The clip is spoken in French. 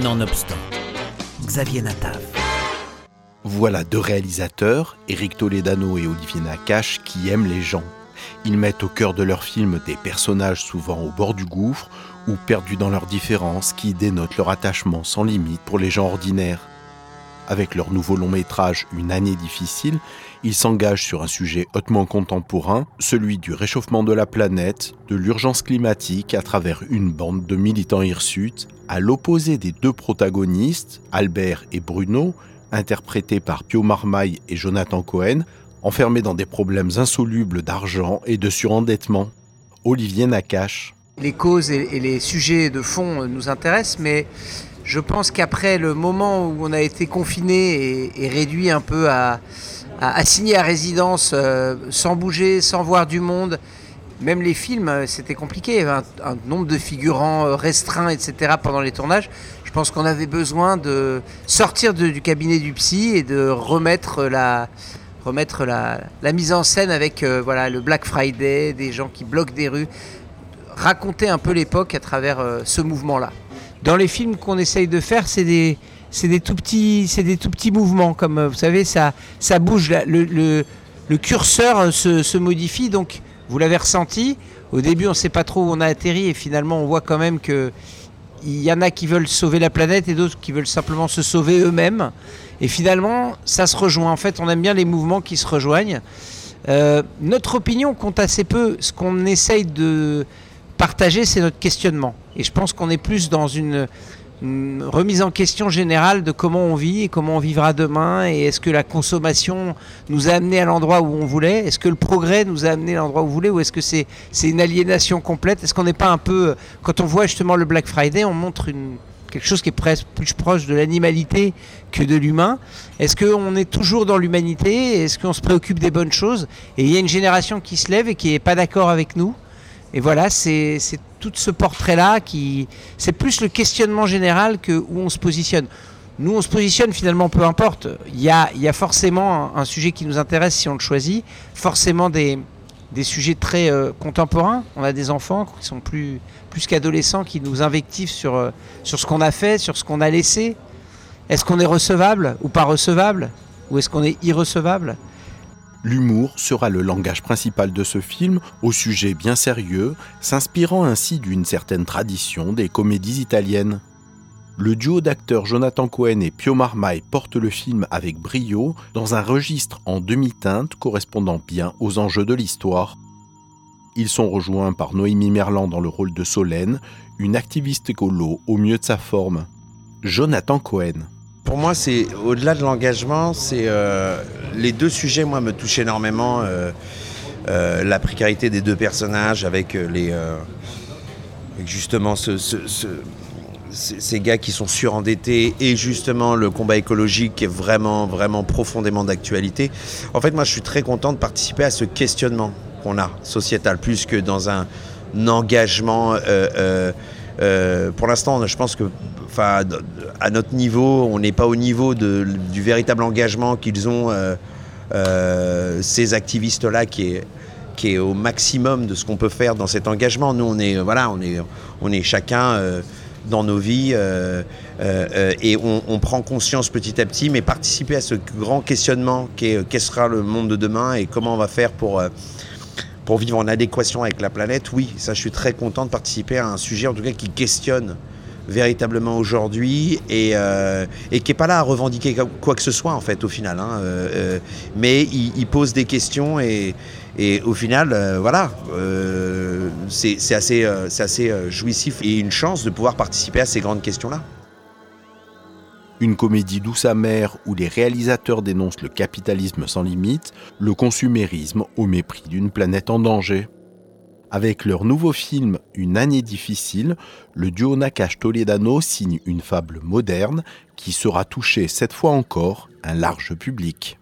Nonobstant, Xavier Natav. Voilà deux réalisateurs, Eric Toledano et Olivier Nakache, qui aiment les gens. Ils mettent au cœur de leurs films des personnages souvent au bord du gouffre ou perdus dans leurs différences qui dénotent leur attachement sans limite pour les gens ordinaires. Avec leur nouveau long métrage Une année difficile, ils s'engagent sur un sujet hautement contemporain, celui du réchauffement de la planète, de l'urgence climatique à travers une bande de militants hirsutes, à l'opposé des deux protagonistes, Albert et Bruno, interprétés par Pio Marmaille et Jonathan Cohen, enfermés dans des problèmes insolubles d'argent et de surendettement. Olivier Nakache. Les causes et les sujets de fond nous intéressent, mais je pense qu'après le moment où on a été confiné et, réduit un peu à, assigner à résidence euh, sans bouger, sans voir du monde, même les films, euh, c'était compliqué. Il y avait un, nombre de figurants euh, restreint, etc. pendant les tournages. Je pense qu'on avait besoin de sortir du cabinet du psy et de remettre la, remettre la, mise en scène avec voilà, le Black Friday, des gens qui bloquent des rues, raconter un peu l'époque à travers ce mouvement-là. Dans les films qu'on essaye de faire, c'est des, c'est des tout petits, c'est des tout petits mouvements, comme vous savez, ça, ça bouge, le, le, curseur se, se, modifie, donc vous l'avez ressenti. Au début, on ne sait pas trop où on a atterri, et finalement, on voit quand même que il y en a qui veulent sauver la planète et d'autres qui veulent simplement se sauver eux-mêmes. Et finalement, ça se rejoint. En fait, on aime bien les mouvements qui se rejoignent. Euh, notre opinion compte assez peu. Ce qu'on essaye de partager, c'est notre questionnement. Et je pense qu'on est plus dans une, remise en question générale de comment on vit et comment on vivra demain. Et est-ce que la consommation nous a amené à l'endroit où on voulait? Est-ce que le progrès nous a amené à l'endroit où on voulait Ou est-ce que c'est une aliénation complète? Est-ce qu'on n'est pas un peu... Quand on voit justement le Black Friday, on montre quelque chose qui est presque plus proche de l'animalité que de l'humain. Est-ce qu'on est toujours dans l'humanité? Est-ce qu'on se préoccupe des bonnes choses? Et il y a une génération qui se lève et qui n'est pas d'accord avec nous et voilà, c'est tout ce portrait-là qui. C'est plus le questionnement général que où on se positionne. Nous, on se positionne finalement, peu importe. Il y a, forcément un, sujet qui nous intéresse si on le choisit, forcément des, sujets très euh, contemporains. On a des enfants qui sont plus, qu'adolescents qui nous invectivent sur, euh, sur ce qu'on a fait, sur ce qu'on a laissé. Est-ce qu'on est recevable ou pas recevable? Ou est-ce qu'on est irrecevable? L'humour sera le langage principal de ce film, au sujet bien sérieux, s'inspirant ainsi d'une certaine tradition des comédies italiennes. Le duo d'acteurs Jonathan Cohen et Pio Marmaille porte le film avec brio dans un registre en demi-teinte correspondant bien aux enjeux de l'histoire. Ils sont rejoints par Noémie Merlan dans le rôle de Solène, une activiste écolo au mieux de sa forme. Jonathan Cohen. Pour moi, c'est au-delà de l'engagement, c'est euh, les deux sujets, moi, me touchent énormément. Euh, euh, la précarité des deux personnages avec les justement ces gars qui sont surendettés et justement le combat écologique qui est vraiment vraiment profondément d'actualité. En fait, moi, je suis très content de participer à ce questionnement qu'on a sociétal plus que dans un engagement. Pour l'instant, je pense que à notre niveau, on n'est pas au niveau du véritable engagement qu'ils ont euh, euh, ces activistes-là qui est qui est au maximum de ce qu'on peut faire dans cet engagement. Nous, on est voilà, on est on est chacun euh, dans nos vies et on, prend conscience petit à petit, mais participer à ce grand questionnement qu'est quel sera le monde de demain et comment on va faire pour pour vivre en adéquation avec la planète. Oui, ça, je suis très content de participer à un sujet en tout cas qui questionne véritablement aujourd'hui et, euh, qui n'est pas là à revendiquer quoi que ce soit en fait au final. Hein, euh, euh, mais il, pose des questions et, au final, voilà, c'est assez jouissif et une chance de pouvoir participer à ces grandes questions-là. Une comédie douce amère où les réalisateurs dénoncent le capitalisme sans limite, le consumérisme au mépris d'une planète en danger. Avec leur nouveau film Une année difficile, le duo Nakash Toledano signe une fable moderne qui sera touchée cette fois encore un large public.